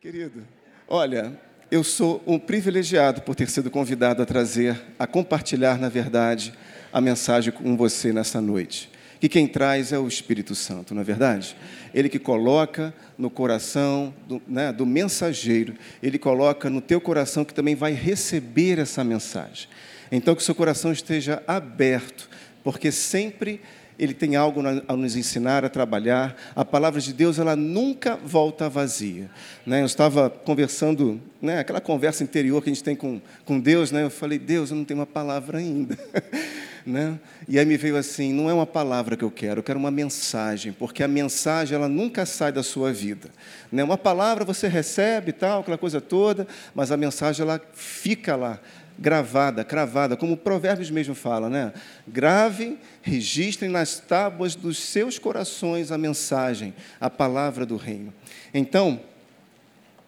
Querido, olha, eu sou um privilegiado por ter sido convidado a trazer, a compartilhar, na verdade, a mensagem com você nessa noite. Que quem traz é o Espírito Santo, não é verdade? Ele que coloca no coração do, né, do mensageiro, ele coloca no teu coração que também vai receber essa mensagem. Então, que o seu coração esteja aberto, porque sempre ele tem algo a nos ensinar a trabalhar. A palavra de Deus, ela nunca volta vazia. Né? Eu estava conversando, né, aquela conversa interior que a gente tem com, com Deus, né? eu falei, Deus, eu não tenho uma palavra ainda. né? E aí me veio assim, não é uma palavra que eu quero, eu quero uma mensagem, porque a mensagem, ela nunca sai da sua vida. Né? Uma palavra você recebe, tal, aquela coisa toda, mas a mensagem, ela fica lá gravada, cravada, como Provérbios mesmo fala, né? Gravem, registrem nas tábuas dos seus corações a mensagem, a palavra do reino. Então,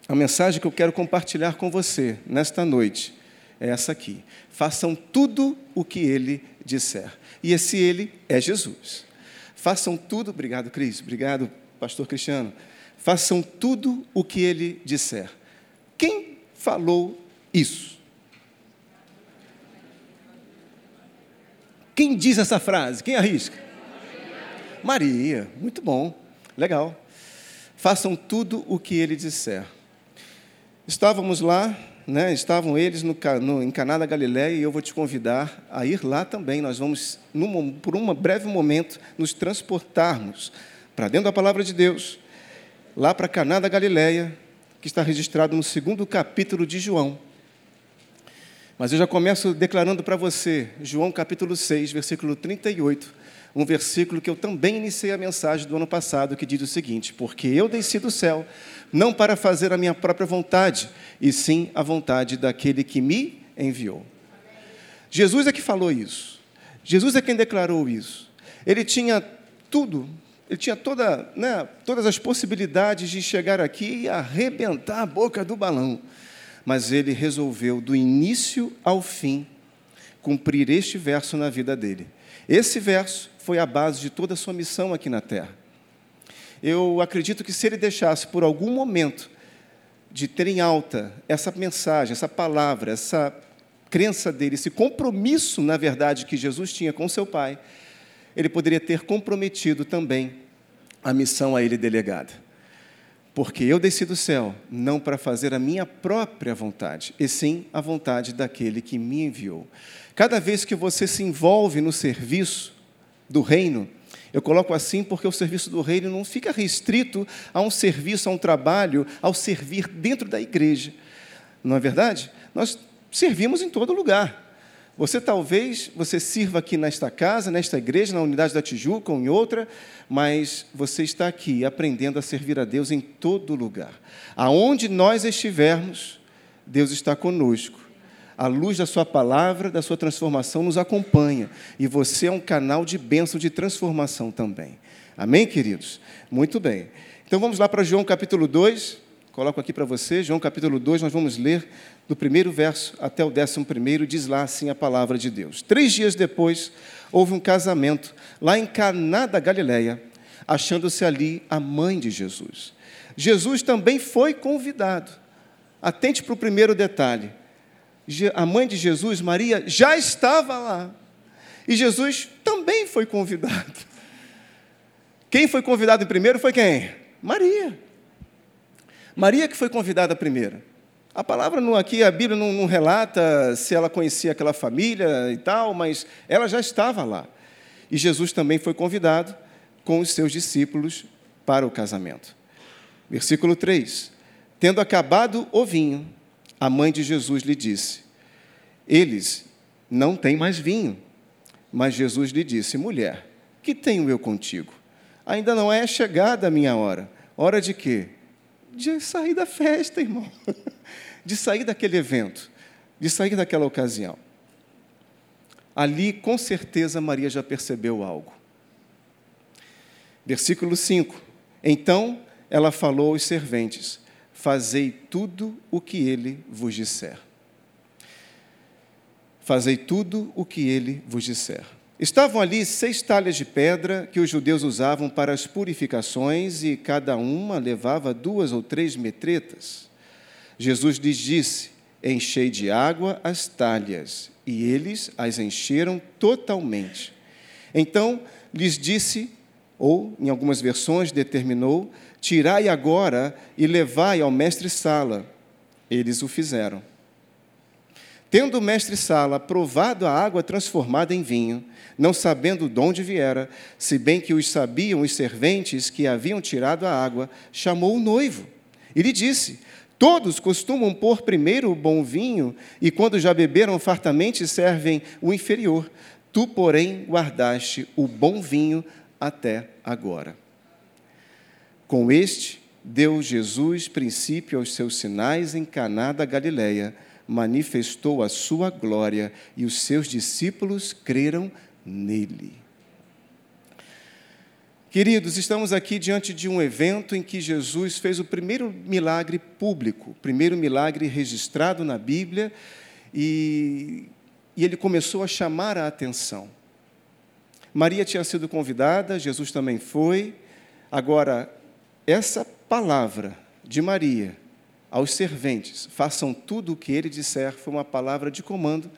a mensagem que eu quero compartilhar com você nesta noite é essa aqui. Façam tudo o que ele disser. E esse ele é Jesus. Façam tudo, obrigado, Cris, obrigado, pastor Cristiano. Façam tudo o que ele disser. Quem falou isso? Quem diz essa frase? Quem arrisca? Maria. Muito bom. Legal. Façam tudo o que ele disser. Estávamos lá, né, estavam eles no, no, em Caná da Galiléia e eu vou te convidar a ir lá também. Nós vamos, num, por um breve momento, nos transportarmos para dentro da palavra de Deus, lá para Caná da Galiléia, que está registrado no segundo capítulo de João. Mas eu já começo declarando para você, João capítulo 6, versículo 38, um versículo que eu também iniciei a mensagem do ano passado, que diz o seguinte: Porque eu desci do céu, não para fazer a minha própria vontade, e sim a vontade daquele que me enviou. Jesus é que falou isso. Jesus é quem declarou isso. Ele tinha tudo, ele tinha toda, né, todas as possibilidades de chegar aqui e arrebentar a boca do balão mas ele resolveu, do início ao fim, cumprir este verso na vida dele. Esse verso foi a base de toda a sua missão aqui na terra. Eu acredito que se ele deixasse por algum momento de ter em alta essa mensagem, essa palavra, essa crença dele, esse compromisso, na verdade, que Jesus tinha com seu Pai, ele poderia ter comprometido também a missão a ele delegada. Porque eu desci do céu não para fazer a minha própria vontade, e sim a vontade daquele que me enviou. Cada vez que você se envolve no serviço do reino, eu coloco assim porque o serviço do reino não fica restrito a um serviço, a um trabalho, ao servir dentro da igreja. Não é verdade? Nós servimos em todo lugar. Você talvez você sirva aqui nesta casa, nesta igreja, na unidade da Tijuca ou em outra, mas você está aqui aprendendo a servir a Deus em todo lugar. Aonde nós estivermos, Deus está conosco. A luz da sua palavra, da sua transformação nos acompanha, e você é um canal de bênção de transformação também. Amém, queridos? Muito bem. Então vamos lá para João capítulo 2. Coloco aqui para você, João capítulo 2, nós vamos ler do primeiro verso até o décimo primeiro, diz lá assim a palavra de Deus. Três dias depois, houve um casamento lá em Caná da Galileia, achando-se ali a mãe de Jesus. Jesus também foi convidado. Atente para o primeiro detalhe. A mãe de Jesus, Maria, já estava lá. E Jesus também foi convidado. Quem foi convidado primeiro foi quem? Maria. Maria que foi convidada primeiro. A palavra não, aqui, a Bíblia não, não, relata se ela conhecia aquela família e tal, mas ela já estava lá. E Jesus também foi convidado com os seus discípulos para o casamento. Versículo 3: Tendo acabado o vinho, a mãe de Jesus lhe disse: Eles não têm mais vinho. Mas Jesus lhe disse: Mulher, que tenho eu contigo? Ainda não é chegada a minha hora. Hora de quê? De sair da festa, irmão, de sair daquele evento, de sair daquela ocasião. Ali, com certeza, Maria já percebeu algo. Versículo 5: Então ela falou aos serventes: Fazei tudo o que ele vos disser. Fazei tudo o que ele vos disser. Estavam ali seis talhas de pedra que os judeus usavam para as purificações e cada uma levava duas ou três metretas. Jesus lhes disse: Enchei de água as talhas, e eles as encheram totalmente. Então lhes disse, ou em algumas versões determinou: Tirai agora e levai ao mestre Sala. Eles o fizeram. Tendo o mestre Sala provado a água transformada em vinho, não sabendo de onde viera, se bem que os sabiam os serventes que haviam tirado a água, chamou o noivo e lhe disse: Todos costumam pôr primeiro o bom vinho, e quando já beberam fartamente, servem o inferior. Tu, porém, guardaste o bom vinho até agora. Com este, deu Jesus princípio aos seus sinais em Caná da Galileia, manifestou a sua glória, e os seus discípulos creram nele. Queridos, estamos aqui diante de um evento em que Jesus fez o primeiro milagre público, o primeiro milagre registrado na Bíblia, e, e ele começou a chamar a atenção. Maria tinha sido convidada, Jesus também foi. Agora, essa palavra de Maria aos serventes, façam tudo o que ele disser, foi uma palavra de comando,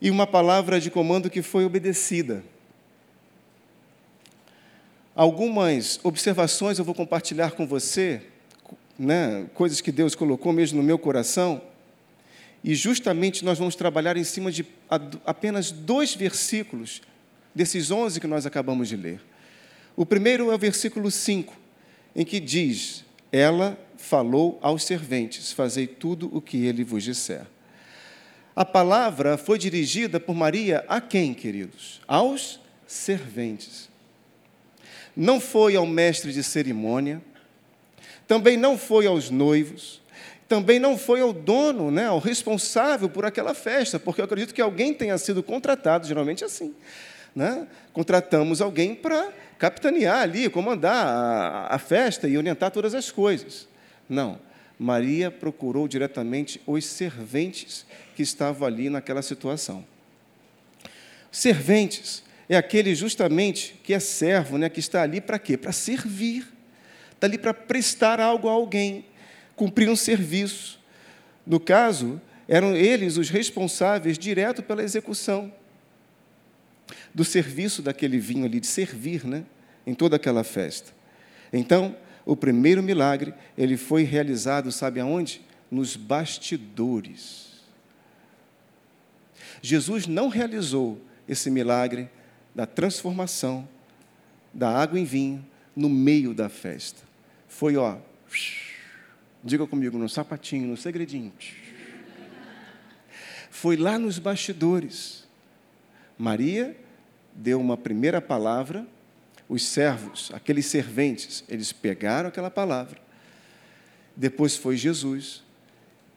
e uma palavra de comando que foi obedecida. Algumas observações eu vou compartilhar com você, né, coisas que Deus colocou mesmo no meu coração, e justamente nós vamos trabalhar em cima de apenas dois versículos desses onze que nós acabamos de ler. O primeiro é o versículo 5, em que diz: Ela falou aos serventes: Fazei tudo o que ele vos disser. A palavra foi dirigida por Maria a quem, queridos? Aos serventes não foi ao mestre de cerimônia, também não foi aos noivos, também não foi ao dono, né, ao responsável por aquela festa, porque eu acredito que alguém tenha sido contratado, geralmente é assim. Né? Contratamos alguém para capitanear ali, comandar a, a festa e orientar todas as coisas. Não. Maria procurou diretamente os serventes que estavam ali naquela situação. Serventes é aquele justamente que é servo, né, que está ali para quê? Para servir. Está ali para prestar algo a alguém, cumprir um serviço. No caso, eram eles os responsáveis direto pela execução do serviço daquele vinho ali, de servir né, em toda aquela festa. Então, o primeiro milagre, ele foi realizado, sabe aonde? Nos bastidores. Jesus não realizou esse milagre da transformação da água em vinho no meio da festa. Foi, ó, diga comigo, no sapatinho, no segredinho. Foi lá nos bastidores. Maria deu uma primeira palavra, os servos, aqueles serventes, eles pegaram aquela palavra. Depois foi Jesus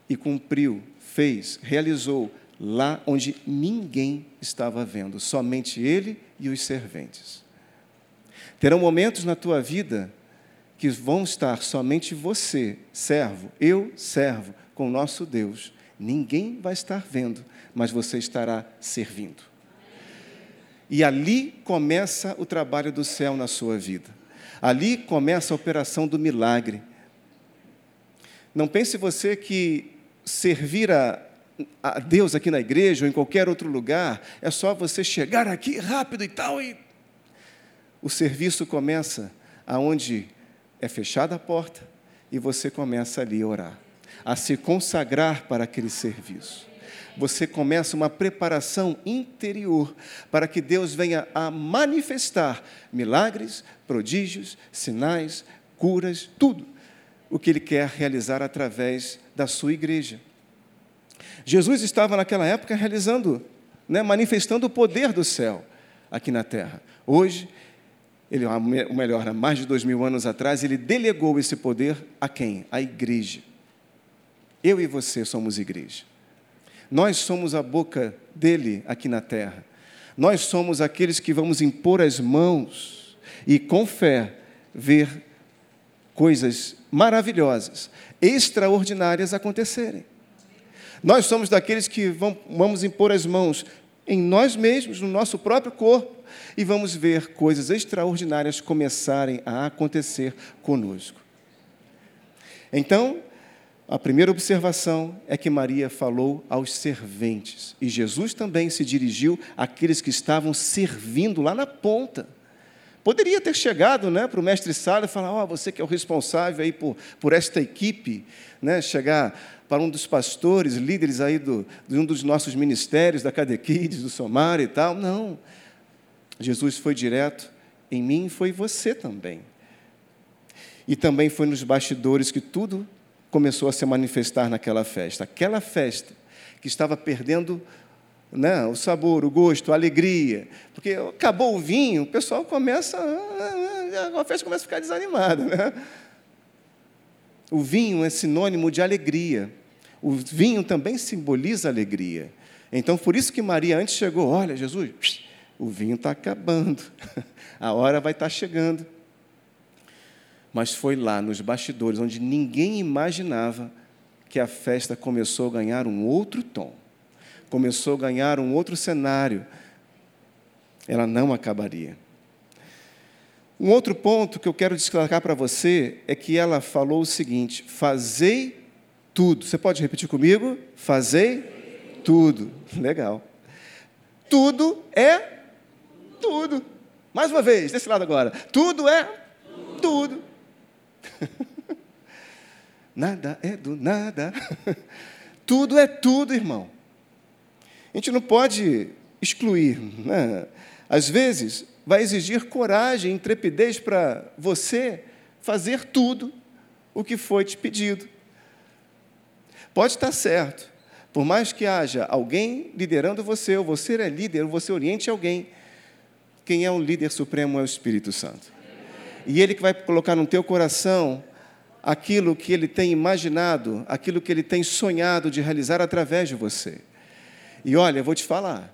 e cumpriu, fez, realizou lá onde ninguém estava vendo, somente ele e os serventes. Terão momentos na tua vida que vão estar somente você, servo, eu, servo, com o nosso Deus. Ninguém vai estar vendo, mas você estará servindo. E ali começa o trabalho do céu na sua vida. Ali começa a operação do milagre. Não pense você que servir a, a Deus aqui na igreja ou em qualquer outro lugar, é só você chegar aqui rápido e tal e o serviço começa aonde é fechada a porta e você começa ali a orar, a se consagrar para aquele serviço. Você começa uma preparação interior para que Deus venha a manifestar milagres, prodígios, sinais, curas, tudo o que Ele quer realizar através da sua igreja. Jesus estava naquela época realizando, né, manifestando o poder do céu aqui na terra. Hoje, ele, ou melhor, há mais de dois mil anos atrás, ele delegou esse poder a quem? A igreja. Eu e você somos igreja. Nós somos a boca dele aqui na terra. Nós somos aqueles que vamos impor as mãos e, com fé, ver coisas maravilhosas, extraordinárias acontecerem. Nós somos daqueles que vamos impor as mãos em nós mesmos, no nosso próprio corpo, e vamos ver coisas extraordinárias começarem a acontecer conosco. Então, a primeira observação é que Maria falou aos serventes, e Jesus também se dirigiu àqueles que estavam servindo lá na ponta. Poderia ter chegado né, para o mestre Sala e falar: Ó, oh, você que é o responsável aí por, por esta equipe, né, chegar para um dos pastores, líderes aí do, de um dos nossos ministérios, da Cadequides, do Somar e tal. Não. Jesus foi direto, em mim foi você também. E também foi nos bastidores que tudo começou a se manifestar naquela festa. Aquela festa que estava perdendo né, o sabor, o gosto, a alegria. Porque acabou o vinho, o pessoal começa. A festa começa a ficar desanimada. Né? O vinho é sinônimo de alegria. O vinho também simboliza alegria. Então, por isso que Maria antes chegou: olha, Jesus, o vinho está acabando, a hora vai estar tá chegando. Mas foi lá, nos bastidores, onde ninguém imaginava que a festa começou a ganhar um outro tom, começou a ganhar um outro cenário. Ela não acabaria. Um outro ponto que eu quero destacar para você é que ela falou o seguinte: fazei tudo. Você pode repetir comigo? Fazei tudo. Legal. Tudo é tudo. Mais uma vez, desse lado agora. Tudo é tudo. nada é do nada. tudo é tudo, irmão. A gente não pode excluir. Né? Às vezes, vai exigir coragem, intrepidez para você fazer tudo o que foi te pedido. Pode estar certo. Por mais que haja alguém liderando você, ou você é líder, ou você oriente alguém, quem é o líder supremo é o Espírito Santo. E ele que vai colocar no teu coração aquilo que ele tem imaginado, aquilo que ele tem sonhado de realizar através de você. E olha, eu vou te falar,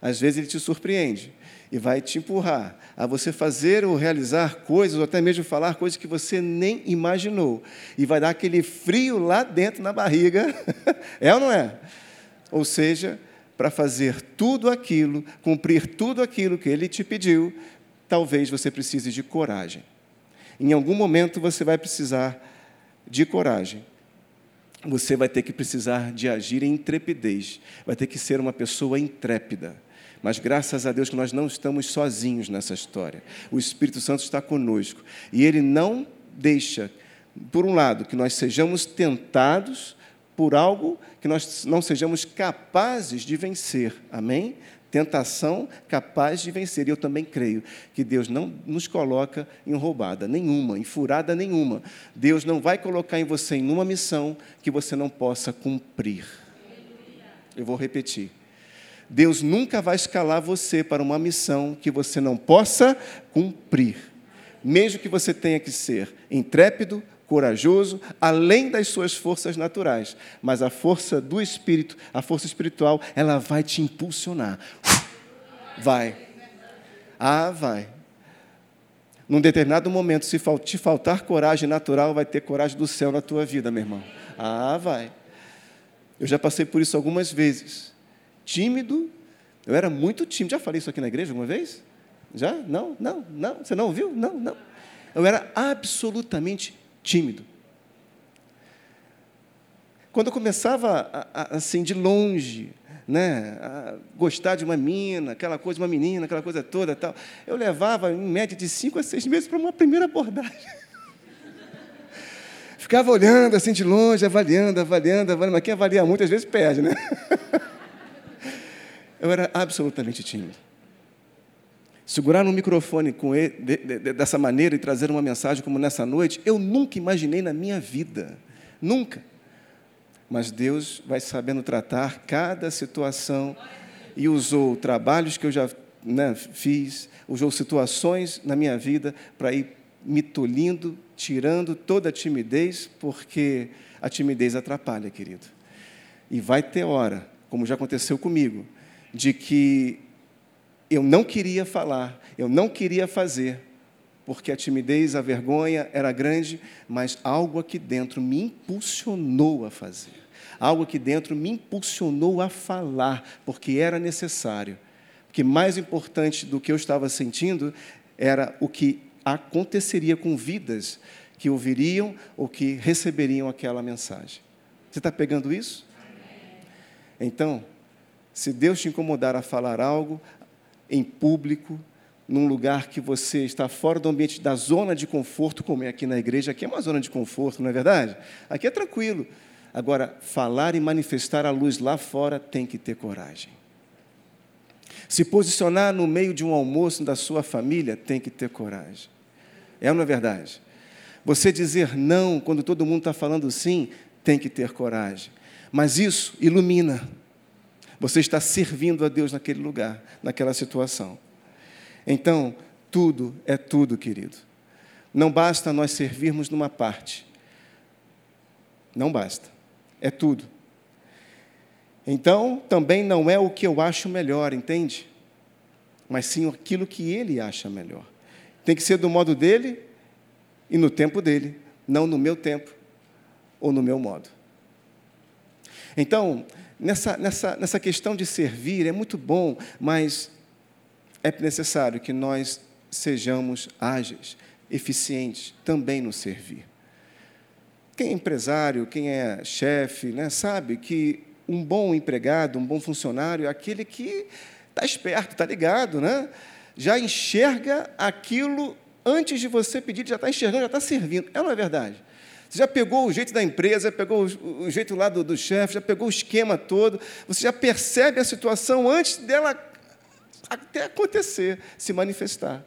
às vezes ele te surpreende e vai te empurrar a você fazer ou realizar coisas, ou até mesmo falar coisas que você nem imaginou. E vai dar aquele frio lá dentro na barriga. é ou não é? Ou seja, para fazer tudo aquilo, cumprir tudo aquilo que ele te pediu, talvez você precise de coragem. Em algum momento você vai precisar de coragem. Você vai ter que precisar de agir em intrepidez. Vai ter que ser uma pessoa intrépida. Mas graças a Deus que nós não estamos sozinhos nessa história. O Espírito Santo está conosco. E ele não deixa, por um lado, que nós sejamos tentados por algo que nós não sejamos capazes de vencer. Amém? Tentação capaz de vencer. E eu também creio que Deus não nos coloca em roubada nenhuma, em furada nenhuma. Deus não vai colocar em você em uma missão que você não possa cumprir. Eu vou repetir. Deus nunca vai escalar você para uma missão que você não possa cumprir. Mesmo que você tenha que ser intrépido, corajoso, além das suas forças naturais. Mas a força do Espírito, a força espiritual, ela vai te impulsionar. Vai. Ah, vai. Num determinado momento, se te faltar coragem natural, vai ter coragem do céu na tua vida, meu irmão. Ah, vai. Eu já passei por isso algumas vezes tímido. Eu era muito tímido. Já falei isso aqui na igreja alguma vez? Já? Não, não, não. Você não ouviu? Não, não. Eu era absolutamente tímido. Quando eu começava assim de longe, né, a gostar de uma menina, aquela coisa uma menina, aquela coisa toda, tal, eu levava em média de cinco a seis meses para uma primeira abordagem. Ficava olhando assim de longe, avaliando, avaliando, avaliando, mas quem avalia muito às vezes perde, né? Eu era absolutamente tímido. Segurar um microfone ele, de, de, dessa maneira e trazer uma mensagem como nessa noite, eu nunca imaginei na minha vida. Nunca. Mas Deus vai sabendo tratar cada situação e usou trabalhos que eu já né, fiz, usou situações na minha vida para ir me tolindo, tirando toda a timidez, porque a timidez atrapalha, querido. E vai ter hora, como já aconteceu comigo, de que eu não queria falar, eu não queria fazer, porque a timidez, a vergonha era grande, mas algo aqui dentro me impulsionou a fazer. Algo que dentro me impulsionou a falar, porque era necessário. Porque mais importante do que eu estava sentindo era o que aconteceria com vidas que ouviriam ou que receberiam aquela mensagem. Você está pegando isso? Então, se Deus te incomodar a falar algo em público, num lugar que você está fora do ambiente da zona de conforto, como é aqui na igreja, aqui é uma zona de conforto, não é verdade? Aqui é tranquilo. Agora, falar e manifestar a luz lá fora tem que ter coragem. Se posicionar no meio de um almoço da sua família tem que ter coragem. É ou não é verdade? Você dizer não quando todo mundo está falando sim, tem que ter coragem. Mas isso ilumina. Você está servindo a Deus naquele lugar, naquela situação. Então, tudo é tudo, querido. Não basta nós servirmos numa parte. Não basta. É tudo. Então, também não é o que eu acho melhor, entende? Mas sim aquilo que ele acha melhor. Tem que ser do modo dele e no tempo dele, não no meu tempo ou no meu modo. Então, nessa, nessa, nessa questão de servir, é muito bom, mas é necessário que nós sejamos ágeis, eficientes também no servir. Quem é empresário, quem é chefe, né, sabe que um bom empregado, um bom funcionário é aquele que está esperto, está ligado, né? já enxerga aquilo antes de você pedir, já está enxergando, já está servindo. É ou não é verdade? Você já pegou o jeito da empresa, pegou o jeito lá do, do chefe, já pegou o esquema todo, você já percebe a situação antes dela até acontecer, se manifestar.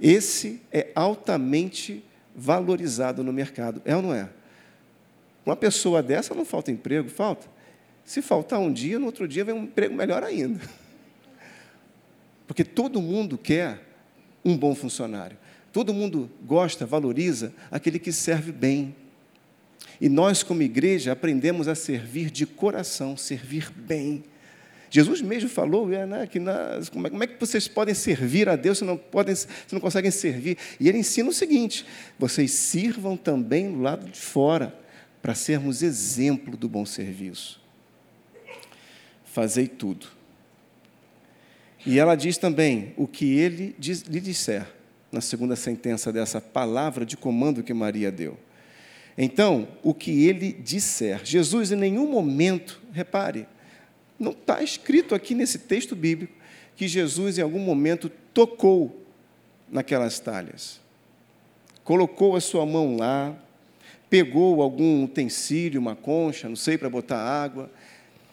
Esse é altamente valorizado no mercado, é ou não é? Uma pessoa dessa não falta emprego, falta. Se faltar um dia, no outro dia vem um emprego melhor ainda. Porque todo mundo quer um bom funcionário. Todo mundo gosta, valoriza aquele que serve bem. E nós, como igreja, aprendemos a servir de coração, servir bem. Jesus mesmo falou é, né, que como, é, como, é, que vocês podem servir a Deus se não, podem, se não conseguem servir? E ele ensina o seguinte: vocês sirvam também do lado de fora, para sermos exemplo do bom serviço. Fazei tudo. E ela diz também o que ele diz, lhe disser, na segunda sentença dessa palavra de comando que Maria deu. Então, o que ele disser. Jesus, em nenhum momento, repare, não está escrito aqui nesse texto bíblico que Jesus, em algum momento, tocou naquelas talhas. Colocou a sua mão lá, pegou algum utensílio, uma concha, não sei, para botar água.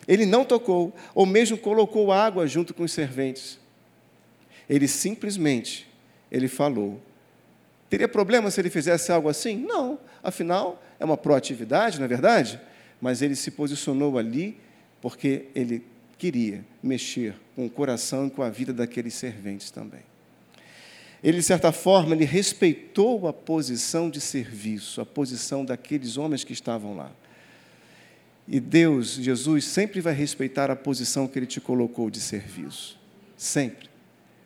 Ele não tocou, ou mesmo colocou água junto com os serventes. Ele simplesmente ele falou. Teria problema se ele fizesse algo assim? Não. Afinal, é uma proatividade, não é verdade? Mas ele se posicionou ali porque ele queria mexer com o coração e com a vida daqueles serventes também. Ele, de certa forma, ele respeitou a posição de serviço, a posição daqueles homens que estavam lá. E Deus, Jesus, sempre vai respeitar a posição que Ele te colocou de serviço. Sempre.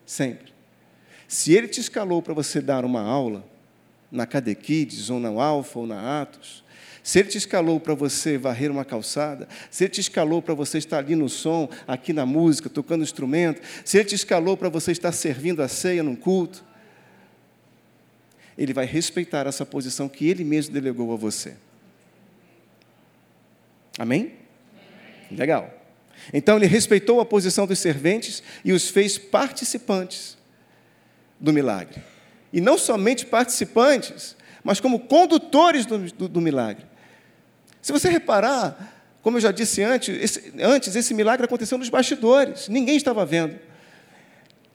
Sempre. Se ele te escalou para você dar uma aula na Cadequides, ou na Alfa, ou na Atos, se ele te escalou para você varrer uma calçada, se ele te escalou para você estar ali no som, aqui na música, tocando instrumento, se ele te escalou para você estar servindo a ceia num culto, ele vai respeitar essa posição que ele mesmo delegou a você. Amém? Legal. Então ele respeitou a posição dos serventes e os fez participantes do milagre. E não somente participantes, mas como condutores do, do, do milagre. Se você reparar, como eu já disse antes esse, antes, esse milagre aconteceu nos bastidores, ninguém estava vendo.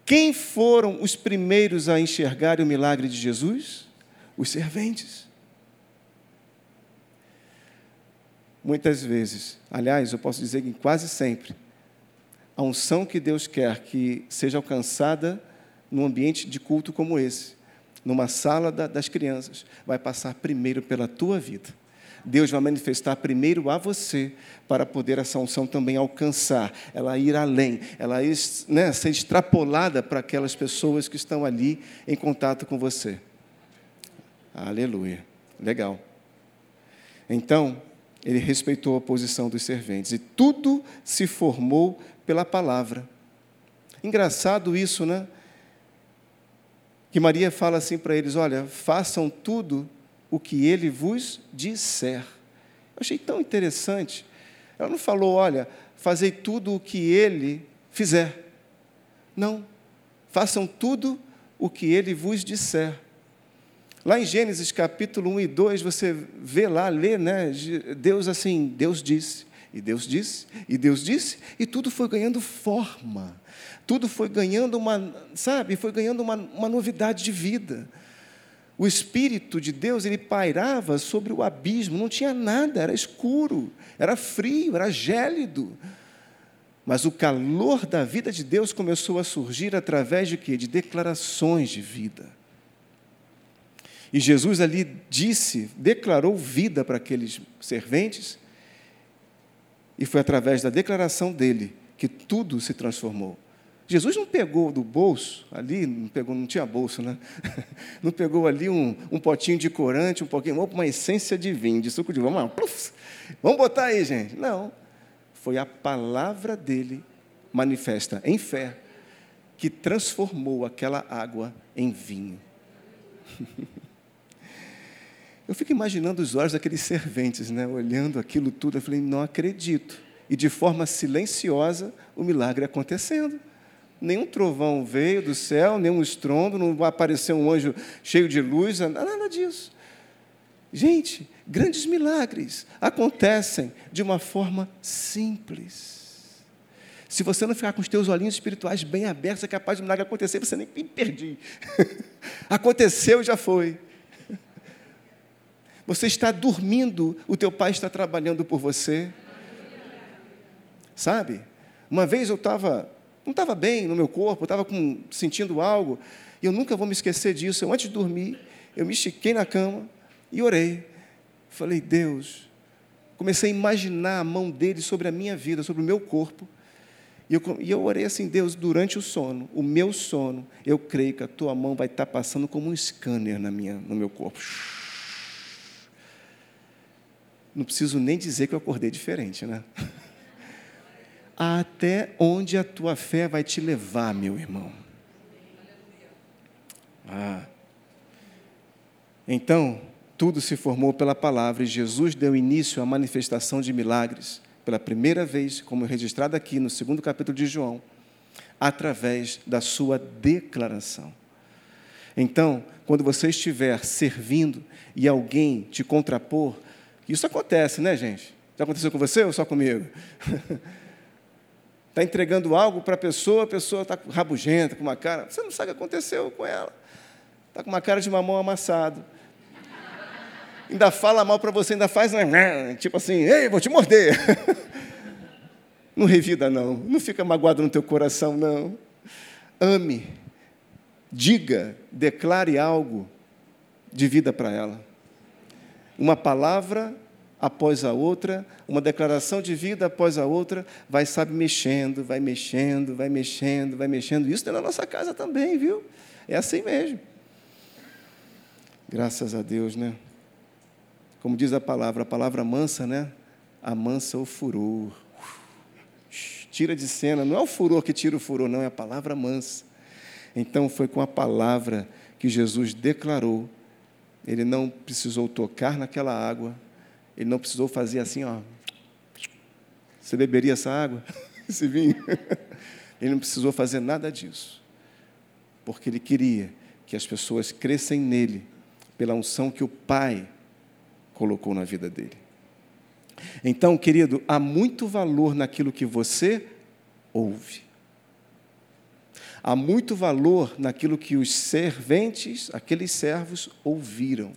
Quem foram os primeiros a enxergar o milagre de Jesus? Os serventes. Muitas vezes, aliás, eu posso dizer que quase sempre, a unção que Deus quer que seja alcançada num ambiente de culto como esse, numa sala da, das crianças, vai passar primeiro pela tua vida. Deus vai manifestar primeiro a você, para poder essa unção também alcançar, ela ir além, ela ir, né, ser extrapolada para aquelas pessoas que estão ali em contato com você. Aleluia. Legal. Então, ele respeitou a posição dos serventes. E tudo se formou pela palavra. Engraçado isso, né? Que Maria fala assim para eles: olha, façam tudo o que ele vos disser. Eu achei tão interessante. Ela não falou, olha, fazei tudo o que ele fizer. Não. Façam tudo o que ele vos disser. Lá em Gênesis capítulo 1 e 2, você vê lá, lê, né? Deus assim, Deus disse, e Deus disse, e Deus disse, e tudo foi ganhando forma. Tudo foi ganhando uma, sabe, foi ganhando uma, uma novidade de vida. O Espírito de Deus, ele pairava sobre o abismo, não tinha nada, era escuro, era frio, era gélido. Mas o calor da vida de Deus começou a surgir através de quê? De declarações de vida. E Jesus ali disse, declarou vida para aqueles serventes, e foi através da declaração dele que tudo se transformou. Jesus não pegou do bolso, ali, não pegou, não tinha bolso, né? Não pegou ali um, um potinho de corante, um pouquinho, uma essência de vinho, de suco de vamos, vamos botar aí, gente. Não foi a palavra dele manifesta em fé que transformou aquela água em vinho. Eu fico imaginando os olhos daqueles serventes, né, olhando aquilo tudo, eu falei, não acredito. E de forma silenciosa, o milagre acontecendo. Nenhum trovão veio do céu, nenhum estrondo, não apareceu um anjo cheio de luz, nada disso. Gente, grandes milagres acontecem de uma forma simples. Se você não ficar com os teus olhinhos espirituais bem abertos, é capaz de um milagre acontecer, você nem perdi. Aconteceu já foi. Você está dormindo, o teu pai está trabalhando por você. Sabe? Uma vez eu estava, não estava bem no meu corpo, estava sentindo algo, e eu nunca vou me esquecer disso. Eu, antes de dormir, eu me estiquei na cama, e orei. Falei, Deus, comecei a imaginar a mão dele sobre a minha vida, sobre o meu corpo. E eu, e eu orei assim, Deus, durante o sono, o meu sono, eu creio que a tua mão vai estar passando como um scanner na minha, no meu corpo. Não preciso nem dizer que eu acordei diferente, né? Até onde a tua fé vai te levar, meu irmão. Ah. Então, tudo se formou pela palavra e Jesus deu início à manifestação de milagres, pela primeira vez, como registrado aqui no segundo capítulo de João, através da sua declaração. Então, quando você estiver servindo e alguém te contrapor, isso acontece, né, gente? Já aconteceu com você ou só comigo? Está entregando algo para a pessoa, a pessoa está rabugenta, com uma cara. Você não sabe o que aconteceu com ela. Está com uma cara de mamão amassado ainda fala mal para você, ainda faz tipo assim, ei, vou te morder. Não revida, não. Não fica magoado no teu coração, não. Ame, diga, declare algo de vida para ela. Uma palavra após a outra, uma declaração de vida após a outra, vai, sabe, mexendo, vai mexendo, vai mexendo, vai mexendo. Isso tem na nossa casa também, viu? É assim mesmo. Graças a Deus, né? Como diz a palavra, a palavra mansa, né? Amansa o furor. Tira de cena, não é o furor que tira o furor, não, é a palavra mansa. Então foi com a palavra que Jesus declarou. Ele não precisou tocar naquela água, ele não precisou fazer assim, ó. Você beberia essa água? Esse vinho? Ele não precisou fazer nada disso, porque ele queria que as pessoas crescem nele, pela unção que o Pai colocou na vida dele. Então, querido, há muito valor naquilo que você ouve. Há muito valor naquilo que os serventes, aqueles servos, ouviram.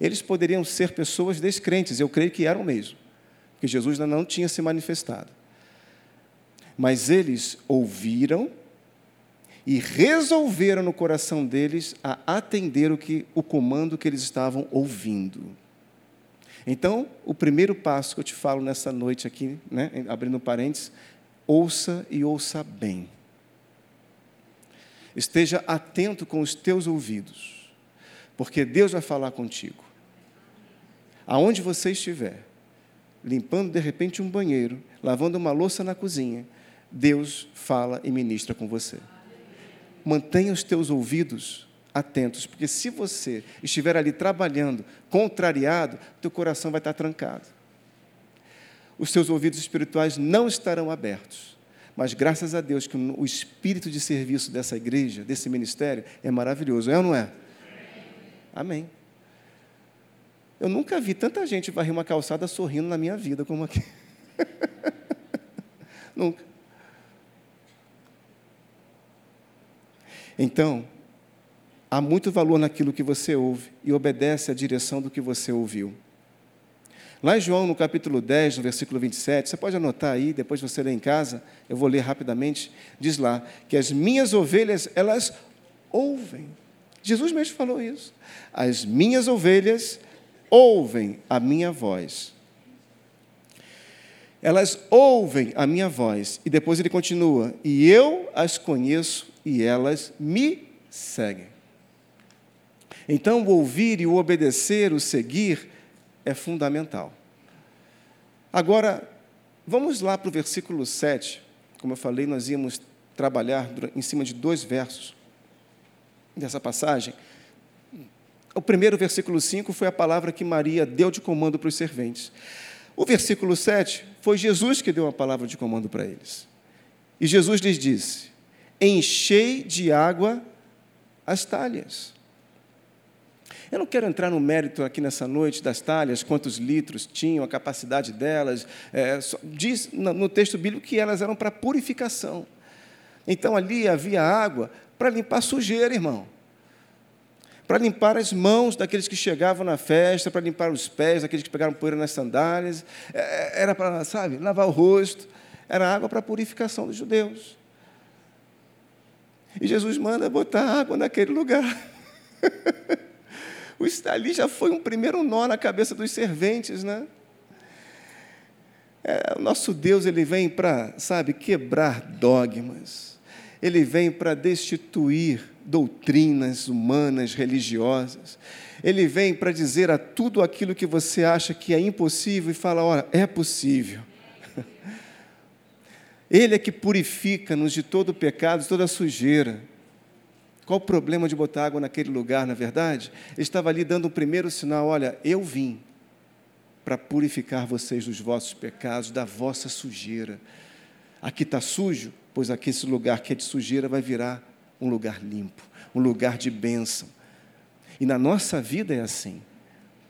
Eles poderiam ser pessoas descrentes, eu creio que eram mesmo, porque Jesus ainda não tinha se manifestado. Mas eles ouviram e resolveram no coração deles a atender o, que, o comando que eles estavam ouvindo. Então, o primeiro passo que eu te falo nessa noite aqui, né, abrindo parênteses, ouça e ouça bem. Esteja atento com os teus ouvidos, porque Deus vai falar contigo. Aonde você estiver, limpando de repente um banheiro, lavando uma louça na cozinha, Deus fala e ministra com você. Mantenha os teus ouvidos atentos, porque se você estiver ali trabalhando, contrariado, teu coração vai estar trancado. Os teus ouvidos espirituais não estarão abertos. Mas graças a Deus que o espírito de serviço dessa igreja, desse ministério, é maravilhoso, é ou não é? Amém. Eu nunca vi tanta gente varrer uma calçada sorrindo na minha vida como aqui. nunca. Então, há muito valor naquilo que você ouve e obedece à direção do que você ouviu. Lá em João, no capítulo 10, no versículo 27, você pode anotar aí, depois você lê em casa, eu vou ler rapidamente, diz lá, que as minhas ovelhas, elas ouvem. Jesus mesmo falou isso. As minhas ovelhas ouvem a minha voz. Elas ouvem a minha voz. E depois ele continua: E eu as conheço e elas me seguem. Então, o ouvir e o obedecer, o seguir, é fundamental. Agora, vamos lá para o versículo 7. Como eu falei, nós íamos trabalhar em cima de dois versos dessa passagem. O primeiro, versículo 5, foi a palavra que Maria deu de comando para os serventes. O versículo 7 foi Jesus que deu a palavra de comando para eles. E Jesus lhes disse: Enchei de água as talhas. Eu não quero entrar no mérito aqui nessa noite das talhas, quantos litros tinham, a capacidade delas. É, diz no texto bíblico que elas eram para purificação. Então ali havia água para limpar sujeira, irmão. Para limpar as mãos daqueles que chegavam na festa, para limpar os pés daqueles que pegaram poeira nas sandálias. É, era para, sabe, lavar o rosto. Era água para a purificação dos judeus. E Jesus manda botar água naquele lugar. O ali já foi um primeiro nó na cabeça dos serventes, né? É, o nosso Deus, ele vem para, sabe, quebrar dogmas. Ele vem para destituir doutrinas humanas, religiosas. Ele vem para dizer a tudo aquilo que você acha que é impossível e fala: olha, é possível. Ele é que purifica-nos de todo o pecado, de toda a sujeira. Qual o problema de botar água naquele lugar, na verdade? Ele estava ali dando um primeiro sinal: olha, eu vim para purificar vocês dos vossos pecados, da vossa sujeira. Aqui está sujo, pois aqui esse lugar que é de sujeira vai virar um lugar limpo, um lugar de bênção. E na nossa vida é assim.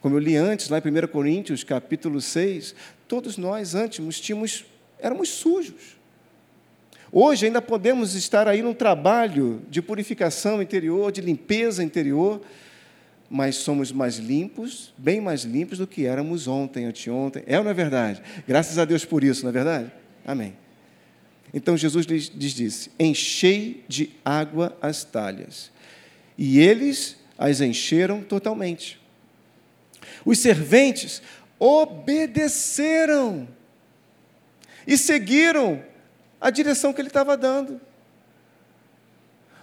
Como eu li antes, lá em 1 Coríntios, capítulo 6, todos nós antes tínhamos, éramos sujos. Hoje ainda podemos estar aí num trabalho de purificação interior, de limpeza interior, mas somos mais limpos, bem mais limpos do que éramos ontem, anteontem. É ou não é verdade? Graças a Deus por isso, não é verdade? Amém. Então Jesus lhes, disse: Enchei de água as talhas. E eles as encheram totalmente. Os serventes obedeceram e seguiram a direção que ele estava dando.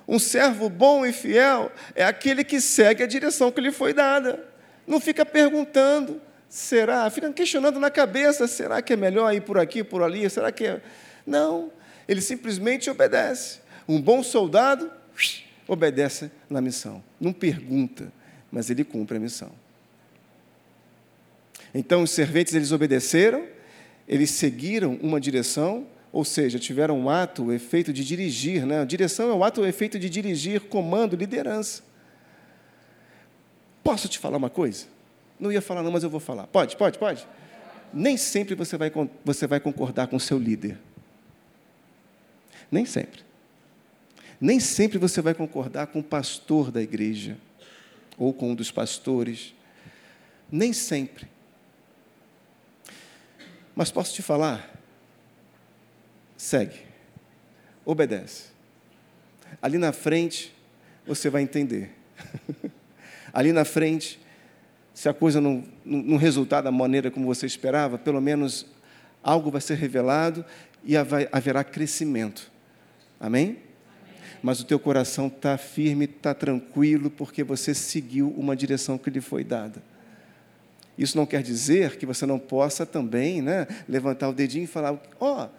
Um servo bom e fiel é aquele que segue a direção que lhe foi dada. Não fica perguntando, será? Fica questionando na cabeça, será que é melhor ir por aqui, por ali? Será que é? Não, ele simplesmente obedece. Um bom soldado obedece na missão. Não pergunta, mas ele cumpre a missão. Então os serventes eles obedeceram, eles seguiram uma direção ou seja, tiveram um ato, o efeito de dirigir. Né? A direção é o ato, o efeito de dirigir, comando, liderança. Posso te falar uma coisa? Não ia falar, não, mas eu vou falar. Pode, pode, pode. Nem sempre você vai, você vai concordar com o seu líder. Nem sempre. Nem sempre você vai concordar com o pastor da igreja, ou com um dos pastores. Nem sempre. Mas posso te falar, segue, obedece. Ali na frente, você vai entender. Ali na frente, se a coisa não, não resultar da maneira como você esperava, pelo menos algo vai ser revelado e haverá crescimento. Amém? Mas o teu coração está firme, está tranquilo, porque você seguiu uma direção que lhe foi dada. Isso não quer dizer que você não possa também né, levantar o dedinho e falar: ó, oh,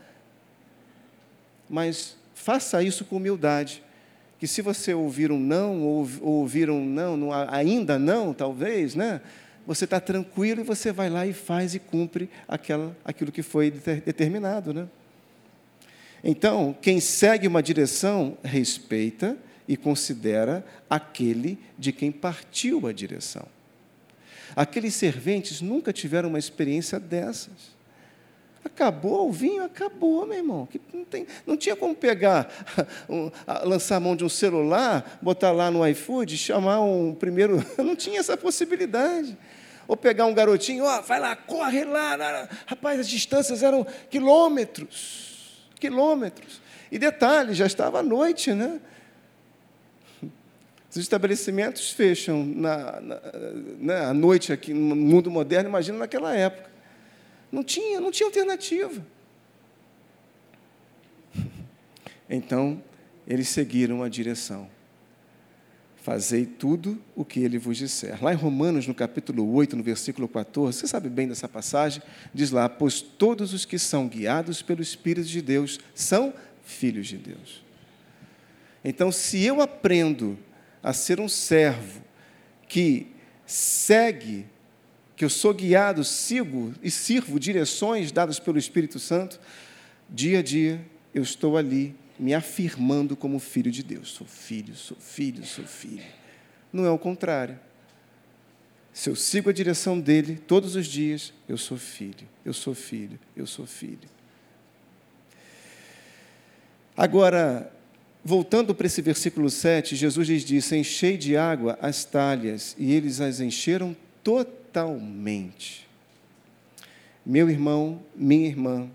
mas faça isso com humildade. Que se você ouvir um não, ou ouvir um não, não ainda não, talvez, né? Você está tranquilo e você vai lá e faz e cumpre aquela, aquilo que foi determinado, né? Então, quem segue uma direção, respeita e considera aquele de quem partiu a direção. Aqueles serventes nunca tiveram uma experiência dessas. Acabou o vinho? Acabou, meu irmão. Não, tem, não tinha como pegar, lançar a mão de um celular, botar lá no iFood, chamar um primeiro. Não tinha essa possibilidade. Ou pegar um garotinho, ó, oh, vai lá, corre lá. Rapaz, as distâncias eram quilômetros. Quilômetros. E detalhe, já estava à noite, né? Os estabelecimentos fecham na, na, né, à noite aqui no mundo moderno, imagina naquela época. Não tinha, não tinha alternativa. Então, eles seguiram a direção. Fazei tudo o que ele vos disser. Lá em Romanos, no capítulo 8, no versículo 14, você sabe bem dessa passagem, diz lá: Pois todos os que são guiados pelo Espírito de Deus são filhos de Deus. Então, se eu aprendo a ser um servo que segue que eu sou guiado, sigo e sirvo direções dadas pelo Espírito Santo, dia a dia eu estou ali me afirmando como filho de Deus. Sou filho, sou filho, sou filho. Não é o contrário. Se eu sigo a direção dele todos os dias, eu sou filho, eu sou filho, eu sou filho. Agora, voltando para esse versículo 7, Jesus lhes disse: Enchei de água as talhas, e eles as encheram totalmente. Meu irmão, minha irmã,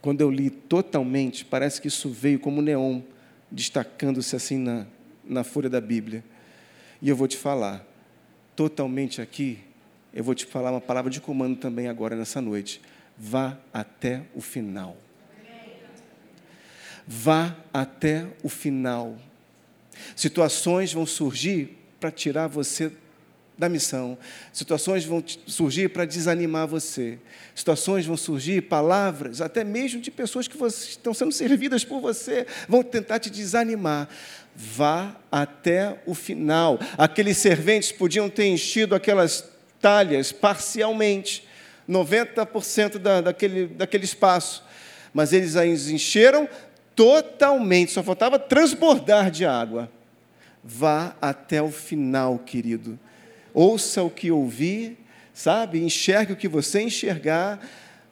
quando eu li totalmente, parece que isso veio como neon, destacando-se assim na, na folha da Bíblia. E eu vou te falar, totalmente aqui, eu vou te falar uma palavra de comando também agora nessa noite. Vá até o final. Vá até o final. Situações vão surgir para tirar você da missão. Situações vão surgir para desanimar você. Situações vão surgir, palavras, até mesmo de pessoas que estão sendo servidas por você, vão tentar te desanimar. Vá até o final. Aqueles serventes podiam ter enchido aquelas talhas parcialmente, 90% da, daquele, daquele espaço, mas eles as encheram totalmente, só faltava transbordar de água. Vá até o final, querido ouça o que ouvir, sabe? Enxergue o que você enxergar.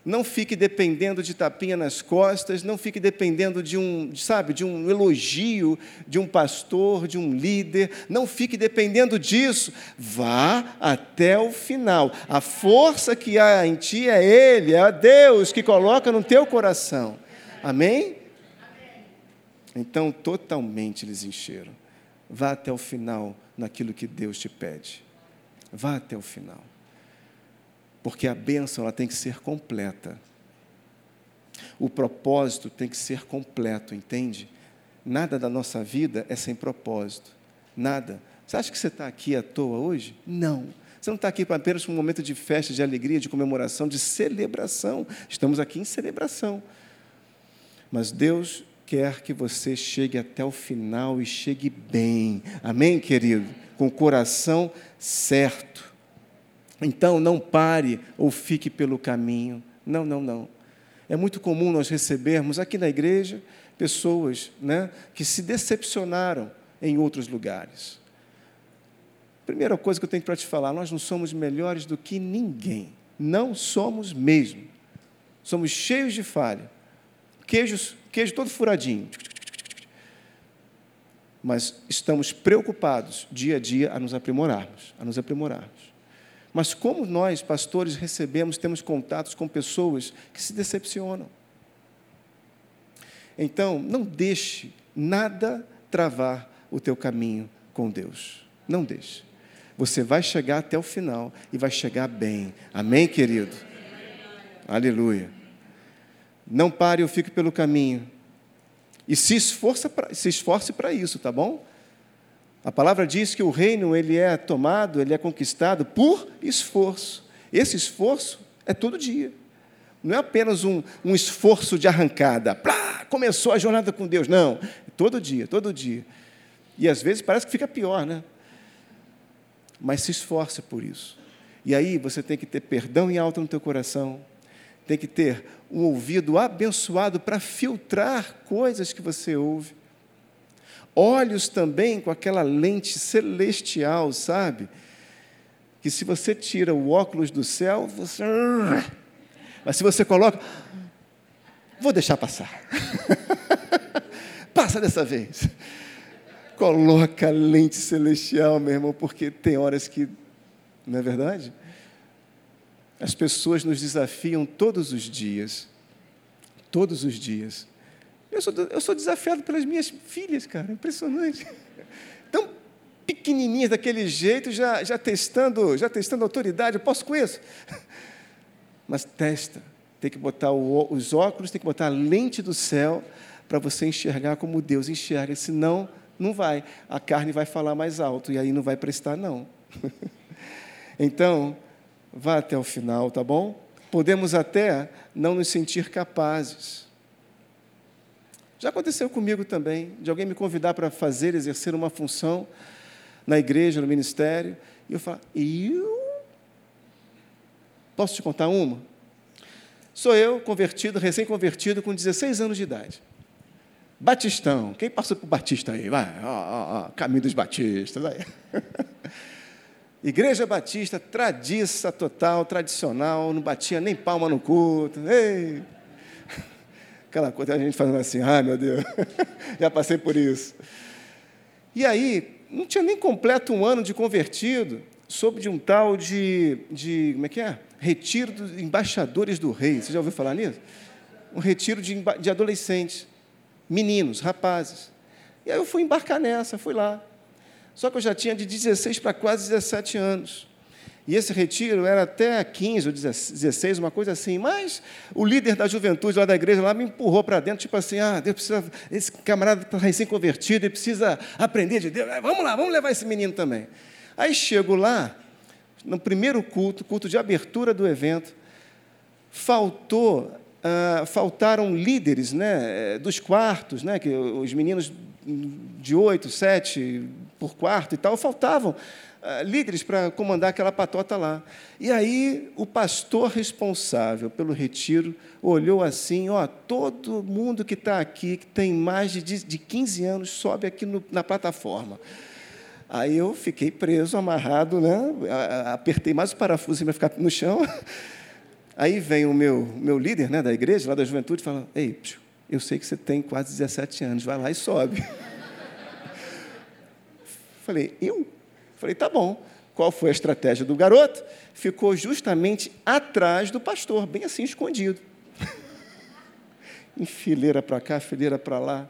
Não fique dependendo de tapinha nas costas, não fique dependendo de um, sabe, de um elogio de um pastor, de um líder, não fique dependendo disso. Vá até o final. A força que há em ti é Ele, é Deus que coloca no teu coração. Amém? Então, totalmente eles encheram. Vá até o final naquilo que Deus te pede. Vá até o final. Porque a bênção ela tem que ser completa. O propósito tem que ser completo, entende? Nada da nossa vida é sem propósito. Nada. Você acha que você está aqui à toa hoje? Não. Você não está aqui apenas para um momento de festa, de alegria, de comemoração, de celebração. Estamos aqui em celebração. Mas Deus quer que você chegue até o final e chegue bem. Amém, querido? Com o coração certo. Então, não pare ou fique pelo caminho. Não, não, não. É muito comum nós recebermos aqui na igreja pessoas né, que se decepcionaram em outros lugares. Primeira coisa que eu tenho para te falar: nós não somos melhores do que ninguém. Não somos mesmo. Somos cheios de falha. Queijos, queijo todo furadinho mas estamos preocupados dia a dia a nos aprimorarmos, a nos aprimorarmos. Mas como nós, pastores, recebemos, temos contatos com pessoas que se decepcionam. Então, não deixe nada travar o teu caminho com Deus. Não deixe. Você vai chegar até o final e vai chegar bem. Amém, querido? Aleluia. Não pare ou fique pelo caminho e se, esforça pra, se esforce para isso, tá bom? A palavra diz que o reino ele é tomado, ele é conquistado por esforço. Esse esforço é todo dia. Não é apenas um, um esforço de arrancada. Plá, começou a jornada com Deus. Não. É todo dia, todo dia. E às vezes parece que fica pior, né? Mas se esforça por isso. E aí você tem que ter perdão em alta no teu coração, tem que ter um ouvido abençoado para filtrar coisas que você ouve. Olhos também com aquela lente celestial, sabe? Que se você tira o óculos do céu, você. Mas se você coloca. Vou deixar passar. Passa dessa vez. Coloca a lente celestial, meu irmão, porque tem horas que. Não é verdade? As pessoas nos desafiam todos os dias. Todos os dias. Eu sou, eu sou desafiado pelas minhas filhas, cara, impressionante. Tão pequenininhas daquele jeito, já, já testando, já testando autoridade, eu posso com isso. Mas testa, tem que botar o, os óculos, tem que botar a lente do céu para você enxergar como Deus enxerga, senão não vai. A carne vai falar mais alto e aí não vai prestar não. então, Vá até o final, tá bom? Podemos até não nos sentir capazes. Já aconteceu comigo também, de alguém me convidar para fazer, exercer uma função na igreja, no ministério, e eu falo, eu? Posso te contar uma? Sou eu, convertido, recém-convertido, com 16 anos de idade. Batistão. Quem passou por Batista aí? Vai, ó, ó, ó, caminho dos batistas. Aí. Igreja Batista, tradiça total, tradicional, não batia nem palma no culto. Ei! Aquela coisa, a gente falando assim, ai meu Deus, já passei por isso. E aí, não tinha nem completo um ano de convertido, soube de um tal de, de como é que é? Retiro dos embaixadores do rei. Você já ouviu falar nisso? Um retiro de, de adolescentes, meninos, rapazes. E aí eu fui embarcar nessa, fui lá. Só que eu já tinha de 16 para quase 17 anos. E esse retiro era até 15 ou 16, uma coisa assim. Mas o líder da juventude lá da igreja lá me empurrou para dentro, tipo assim: ah, Deus precisa, esse camarada está recém-convertido e precisa aprender de Deus. Vamos lá, vamos levar esse menino também. Aí chego lá, no primeiro culto, culto de abertura do evento, faltou, ah, faltaram líderes né, dos quartos, né, que os meninos de oito, sete por quarto e tal, faltavam uh, líderes para comandar aquela patota lá. E aí o pastor responsável pelo retiro olhou assim, ó, todo mundo que está aqui, que tem mais de, de 15 anos, sobe aqui no, na plataforma. Aí eu fiquei preso, amarrado, né? apertei mais o parafuso para ficar no chão. Aí vem o meu, meu líder né, da igreja, lá da juventude, e fala, ei, eu sei que você tem quase 17 anos, vai lá e sobe. Falei, eu? Falei, tá bom. Qual foi a estratégia do garoto? Ficou justamente atrás do pastor, bem assim escondido. em fileira para cá, fileira para lá.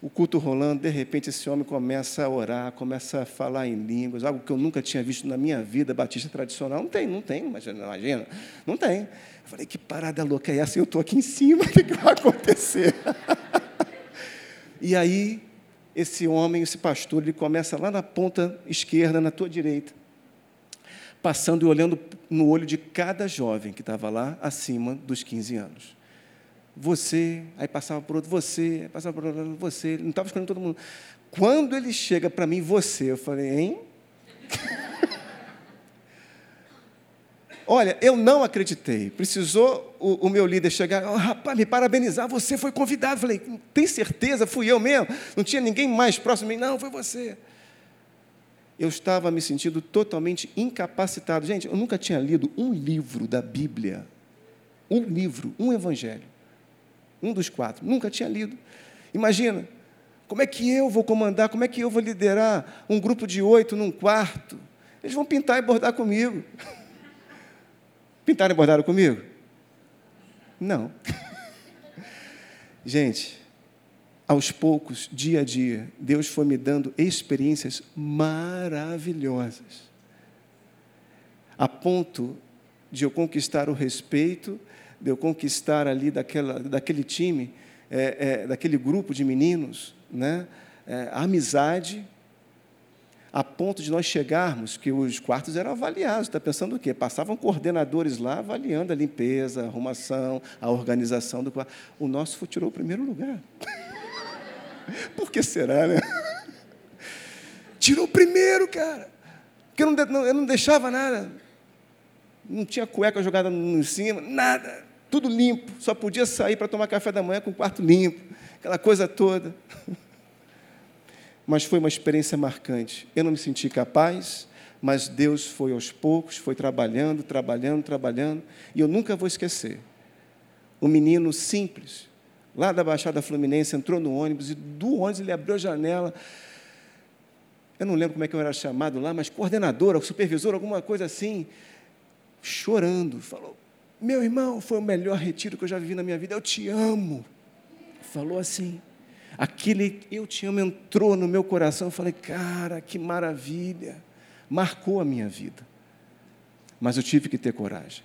O culto rolando, de repente esse homem começa a orar, começa a falar em línguas, algo que eu nunca tinha visto na minha vida, batista tradicional. Não tem, não tem, imagina, imagina não tem. Eu falei, que parada louca é essa? Eu estou aqui em cima, o que, que vai acontecer? e aí esse homem, esse pastor, ele começa lá na ponta esquerda, na tua direita, passando e olhando no olho de cada jovem que estava lá acima dos 15 anos. Você, aí passava por outro, você, aí passava por outro, você, ele não estava escolhendo todo mundo. Quando ele chega para mim, você, eu falei, hein? Olha, eu não acreditei. Precisou o, o meu líder chegar, oh, rapaz, me parabenizar, você foi convidado. Falei, tem certeza? Fui eu mesmo? Não tinha ninguém mais próximo de mim? Não, foi você. Eu estava me sentindo totalmente incapacitado. Gente, eu nunca tinha lido um livro da Bíblia. Um livro, um evangelho. Um dos quatro. Nunca tinha lido. Imagina, como é que eu vou comandar, como é que eu vou liderar um grupo de oito num quarto? Eles vão pintar e bordar comigo. Pintaram e bordaram comigo? Não. Gente, aos poucos, dia a dia, Deus foi me dando experiências maravilhosas, a ponto de eu conquistar o respeito, de eu conquistar ali daquela, daquele time, é, é, daquele grupo de meninos, né? é, amizade, a ponto de nós chegarmos que os quartos eram avaliados. Está pensando o quê? Passavam coordenadores lá avaliando a limpeza, a arrumação, a organização do quarto. O nosso tirou o primeiro lugar. Por que será, né? Tirou o primeiro, cara. Porque eu não, eu não deixava nada. Não tinha cueca jogada em cima, nada. Tudo limpo. Só podia sair para tomar café da manhã com o quarto limpo. Aquela coisa toda mas foi uma experiência marcante. Eu não me senti capaz, mas Deus foi aos poucos, foi trabalhando, trabalhando, trabalhando, e eu nunca vou esquecer. Um menino simples, lá da Baixada Fluminense, entrou no ônibus e do ônibus ele abriu a janela. Eu não lembro como é que eu era chamado lá, mas coordenadora, supervisor, alguma coisa assim, chorando, falou: Meu irmão, foi o melhor retiro que eu já vivi na minha vida, eu te amo. Falou assim aquele eu te amo entrou no meu coração. Eu falei, cara, que maravilha. Marcou a minha vida. Mas eu tive que ter coragem.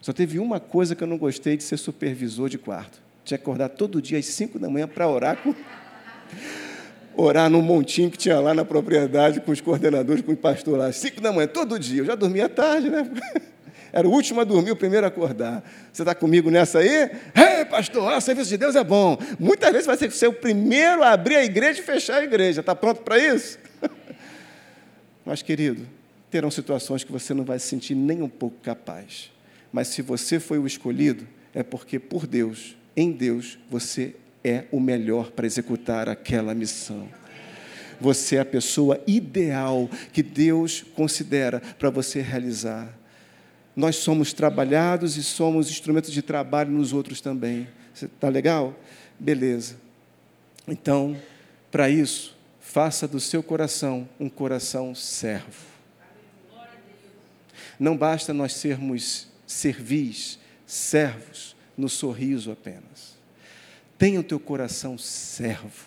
Só teve uma coisa que eu não gostei de ser supervisor de quarto. Tinha que acordar todo dia às cinco da manhã para orar com. orar num montinho que tinha lá na propriedade com os coordenadores, com o pastor lá, às cinco da manhã, todo dia. Eu já dormia tarde, né? Era o último a dormir, o primeiro a acordar. Você está comigo nessa aí? Ei, pastor, o serviço de Deus é bom. Muitas vezes vai ser o primeiro a abrir a igreja e fechar a igreja. Está pronto para isso? Mas, querido, terão situações que você não vai se sentir nem um pouco capaz. Mas se você foi o escolhido, é porque por Deus, em Deus, você é o melhor para executar aquela missão. Você é a pessoa ideal que Deus considera para você realizar nós somos trabalhados e somos instrumentos de trabalho nos outros também. Está legal? Beleza. Então, para isso, faça do seu coração um coração servo. Não basta nós sermos servis, servos, no sorriso apenas. Tenha o teu coração servo.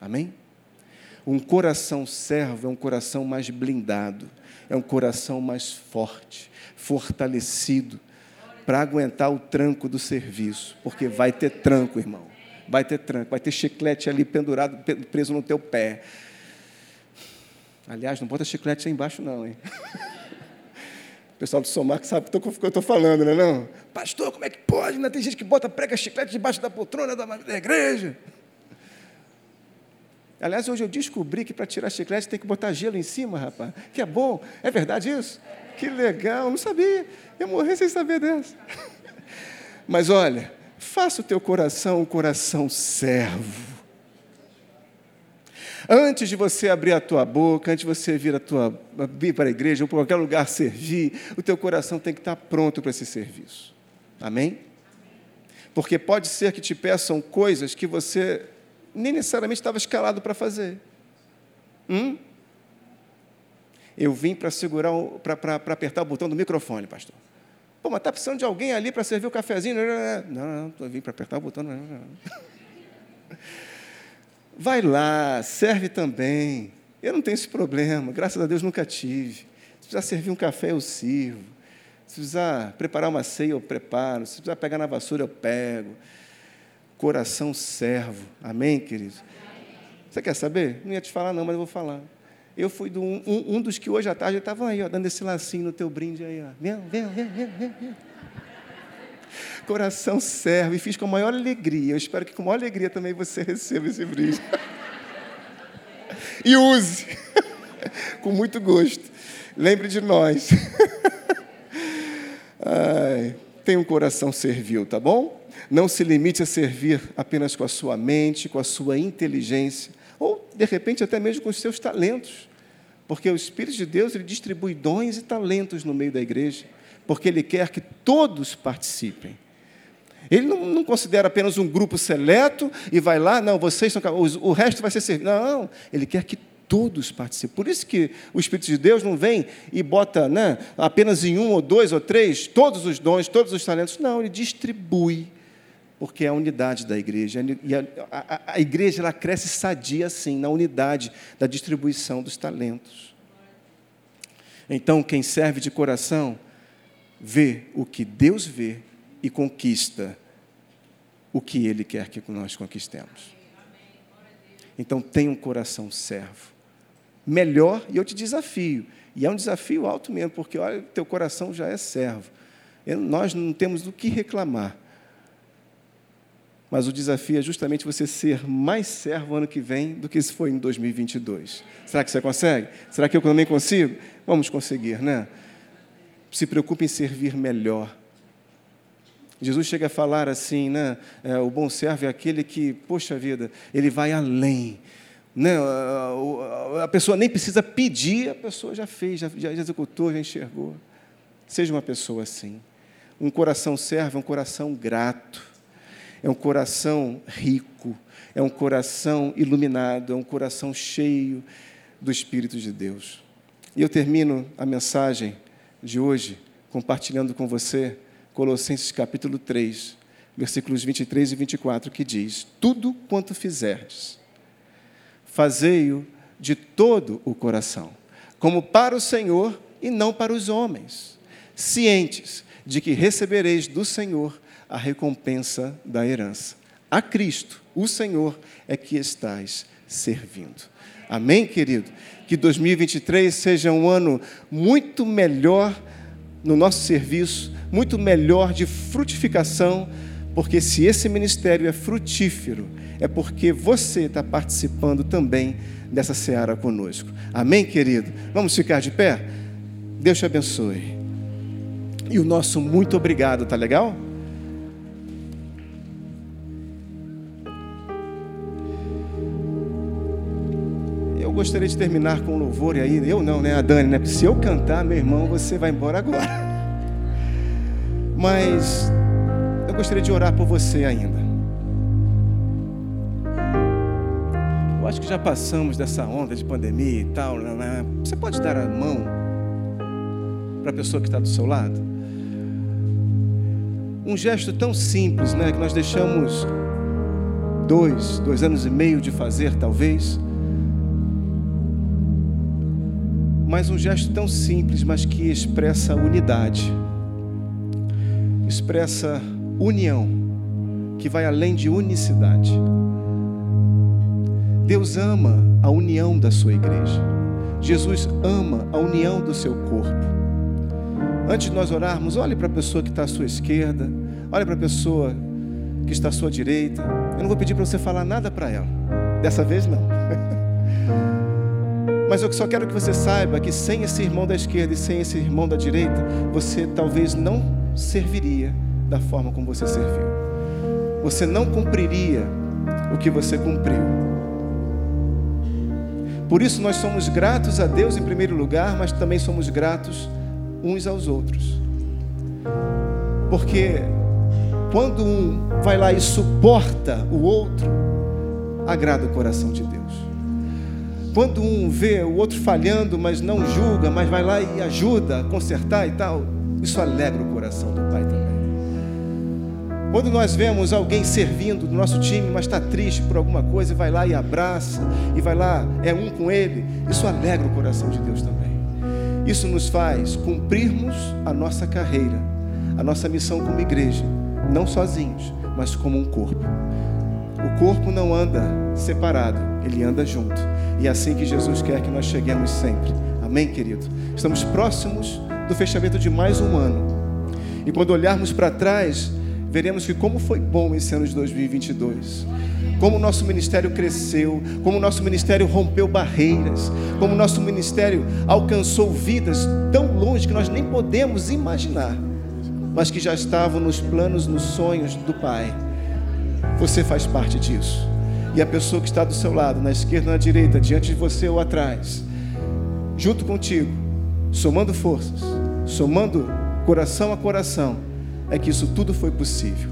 Amém? Um coração servo é um coração mais blindado, é um coração mais forte, fortalecido para aguentar o tranco do serviço, porque vai ter tranco, irmão. Vai ter tranco, vai ter chiclete ali pendurado, preso no teu pé. Aliás, não bota chiclete aí embaixo, não, hein? O pessoal do Somar que sabe o que eu estou falando, não é não? Pastor, como é que pode? Não tem gente que bota prega chiclete debaixo da poltrona da igreja. Aliás, hoje eu descobri que para tirar chiclete tem que botar gelo em cima, rapaz. Que é bom. É verdade isso? Que legal, não sabia. Eu morri sem saber dessa. Mas olha, faça o teu coração um coração servo. Antes de você abrir a tua boca, antes de você vir, a tua, vir para a igreja ou para qualquer lugar servir, o teu coração tem que estar pronto para esse serviço. Amém? Porque pode ser que te peçam coisas que você nem necessariamente estava escalado para fazer. Hum? Eu vim para segurar, para apertar o botão do microfone, pastor. Pô, mas está precisando de alguém ali para servir o cafezinho? Não, não, eu vim para apertar o botão. Não, não. Vai lá, serve também. Eu não tenho esse problema, graças a Deus nunca tive. Se precisar servir um café, eu sirvo. Se precisar preparar uma ceia, eu preparo. Se precisar pegar na vassoura, eu pego. Coração servo. Amém, queridos? Você quer saber? Não ia te falar, não, mas eu vou falar. Eu fui do, um, um, dos que hoje à tarde estavam aí, ó, dando esse lacinho no teu brinde aí. Ó. Vem, vem, vem, vem, vem. Coração servo, e fiz com a maior alegria. Eu espero que com a maior alegria também você receba esse brinde. e use, com muito gosto. Lembre de nós. Ai, tem um coração servil, tá bom? Não se limite a servir apenas com a sua mente, com a sua inteligência ou de repente até mesmo com os seus talentos, porque o Espírito de Deus ele distribui dons e talentos no meio da igreja, porque ele quer que todos participem. Ele não, não considera apenas um grupo seleto e vai lá, não, vocês são o resto vai ser servido. Não, ele quer que todos participem. Por isso que o Espírito de Deus não vem e bota né, apenas em um ou dois ou três todos os dons, todos os talentos. Não, ele distribui porque é a unidade da igreja. E a, a, a, igreja ela cresce sadia assim, na unidade da distribuição dos talentos. Então, quem serve de coração, vê o que Deus vê e conquista o que Ele quer que nós conquistemos. Então tenha um coração servo. Melhor, e eu te desafio. E é um desafio alto mesmo, porque olha, teu coração já é servo. Nós não temos do que reclamar. Mas o desafio é justamente você ser mais servo ano que vem do que se foi em 2022. Será que você consegue? Será que eu também consigo? Vamos conseguir, né? Se preocupe em servir melhor. Jesus chega a falar assim, né? É, o bom servo é aquele que, poxa vida, ele vai além. Né? A pessoa nem precisa pedir, a pessoa já fez, já, já executou, já enxergou. Seja uma pessoa assim. Um coração servo é um coração grato, é um coração rico, é um coração iluminado, é um coração cheio do Espírito de Deus. E eu termino a mensagem de hoje compartilhando com você Colossenses capítulo 3, versículos 23 e 24, que diz: Tudo quanto fizerdes, fazei-o de todo o coração, como para o Senhor e não para os homens, cientes de que recebereis do Senhor a recompensa da herança. A Cristo, o Senhor, é que estás servindo. Amém, querido? Que 2023 seja um ano muito melhor no nosso serviço, muito melhor de frutificação, porque se esse ministério é frutífero, é porque você está participando também dessa seara conosco. Amém, querido? Vamos ficar de pé? Deus te abençoe. E o nosso muito obrigado, tá legal? Gostaria de terminar com louvor, e aí, eu não, né? A Dani, né? Se eu cantar, meu irmão, você vai embora agora. Mas eu gostaria de orar por você ainda. Eu acho que já passamos dessa onda de pandemia e tal. Né? Você pode dar a mão para a pessoa que está do seu lado? um gesto tão simples, né, que nós deixamos dois, dois anos e meio de fazer, talvez. Mas um gesto tão simples, mas que expressa unidade, expressa união, que vai além de unicidade. Deus ama a união da sua igreja. Jesus ama a união do seu corpo. Antes de nós orarmos, olhe para a pessoa que está à sua esquerda, olhe para a pessoa que está à sua direita. Eu não vou pedir para você falar nada para ela. Dessa vez não. Mas eu só quero que você saiba que sem esse irmão da esquerda e sem esse irmão da direita, você talvez não serviria da forma como você serviu. Você não cumpriria o que você cumpriu. Por isso nós somos gratos a Deus em primeiro lugar, mas também somos gratos uns aos outros. Porque quando um vai lá e suporta o outro, agrada o coração de Deus. Quando um vê o outro falhando, mas não julga, mas vai lá e ajuda a consertar e tal, isso alegra o coração do Pai também. Quando nós vemos alguém servindo do nosso time, mas está triste por alguma coisa, e vai lá e abraça, e vai lá, é um com ele, isso alegra o coração de Deus também. Isso nos faz cumprirmos a nossa carreira, a nossa missão como igreja, não sozinhos, mas como um corpo. O corpo não anda separado, ele anda junto. E é assim que Jesus quer que nós cheguemos sempre. Amém, querido? Estamos próximos do fechamento de mais um ano. E quando olharmos para trás, veremos que como foi bom esse ano de 2022 como o nosso ministério cresceu, como o nosso ministério rompeu barreiras, como o nosso ministério alcançou vidas tão longe que nós nem podemos imaginar, mas que já estavam nos planos, nos sonhos do Pai. Você faz parte disso. E a pessoa que está do seu lado, na esquerda, na direita, diante de você ou atrás, junto contigo, somando forças, somando coração a coração, é que isso tudo foi possível.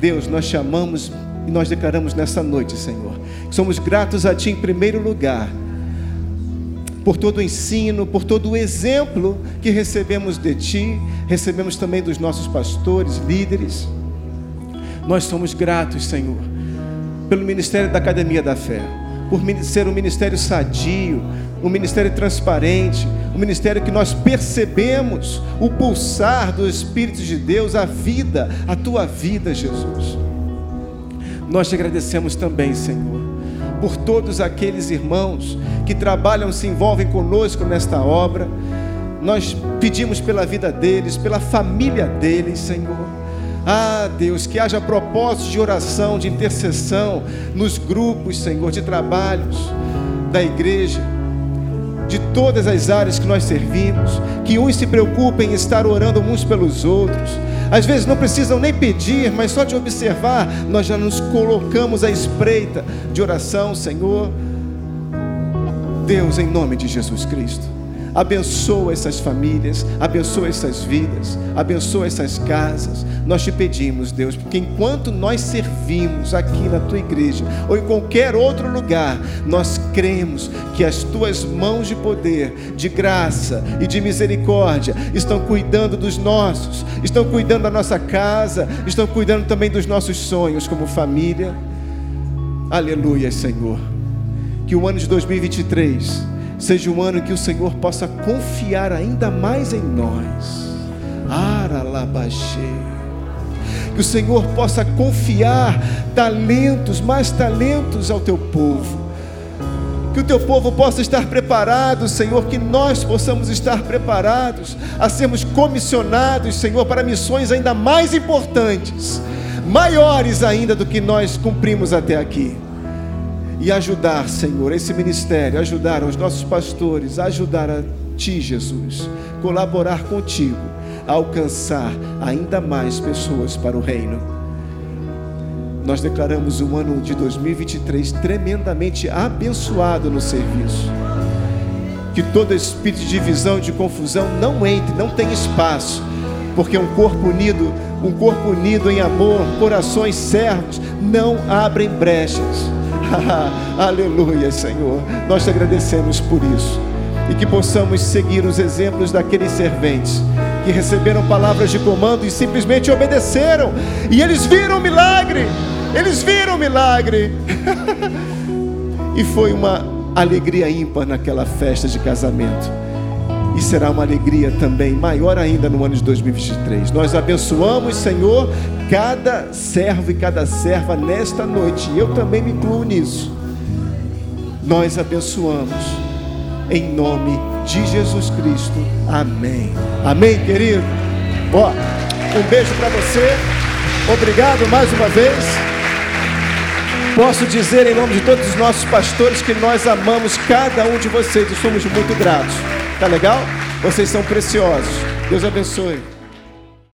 Deus, nós chamamos e nós declaramos nessa noite, Senhor, que somos gratos a Ti em primeiro lugar, por todo o ensino, por todo o exemplo que recebemos de Ti, recebemos também dos nossos pastores, líderes. Nós somos gratos, Senhor, pelo ministério da Academia da Fé, por ser um ministério sadio, um ministério transparente, um ministério que nós percebemos o pulsar do Espírito de Deus, a vida, a tua vida, Jesus. Nós te agradecemos também, Senhor, por todos aqueles irmãos que trabalham, se envolvem conosco nesta obra. Nós pedimos pela vida deles, pela família deles, Senhor. Ah, Deus, que haja propósitos de oração, de intercessão nos grupos, Senhor, de trabalhos da igreja de todas as áreas que nós servimos, que uns se preocupem em estar orando uns pelos outros. Às vezes não precisam nem pedir, mas só de observar, nós já nos colocamos à espreita de oração, Senhor. Deus, em nome de Jesus Cristo Abençoa essas famílias, abençoa essas vidas, abençoa essas casas. Nós te pedimos, Deus, porque enquanto nós servimos aqui na tua igreja ou em qualquer outro lugar, nós cremos que as tuas mãos de poder, de graça e de misericórdia estão cuidando dos nossos, estão cuidando da nossa casa, estão cuidando também dos nossos sonhos como família. Aleluia, Senhor. Que o ano de 2023 seja um ano que o Senhor possa confiar ainda mais em nós. Aralabaxê. Que o Senhor possa confiar talentos, mais talentos ao teu povo. Que o teu povo possa estar preparado, Senhor, que nós possamos estar preparados a sermos comissionados, Senhor, para missões ainda mais importantes, maiores ainda do que nós cumprimos até aqui e ajudar, Senhor, esse ministério, ajudar os nossos pastores, ajudar a Ti, Jesus, colaborar contigo, a alcançar ainda mais pessoas para o reino. Nós declaramos um ano de 2023 tremendamente abençoado no serviço. Que todo espírito de divisão, de confusão não entre, não tem espaço, porque um corpo unido, um corpo unido em amor, corações servos, não abrem brechas Aleluia, Senhor. Nós te agradecemos por isso. E que possamos seguir os exemplos daqueles serventes que receberam palavras de comando e simplesmente obedeceram. E eles viram o milagre. Eles viram o milagre. e foi uma alegria ímpar naquela festa de casamento. E será uma alegria também maior ainda no ano de 2023. Nós abençoamos, Senhor, cada servo e cada serva nesta noite, e eu também me incluo nisso. Nós abençoamos em nome de Jesus Cristo. Amém. Amém, querido. Ó, um beijo para você. Obrigado mais uma vez. Posso dizer em nome de todos os nossos pastores que nós amamos cada um de vocês e somos muito gratos. Tá legal? Vocês são preciosos. Deus abençoe.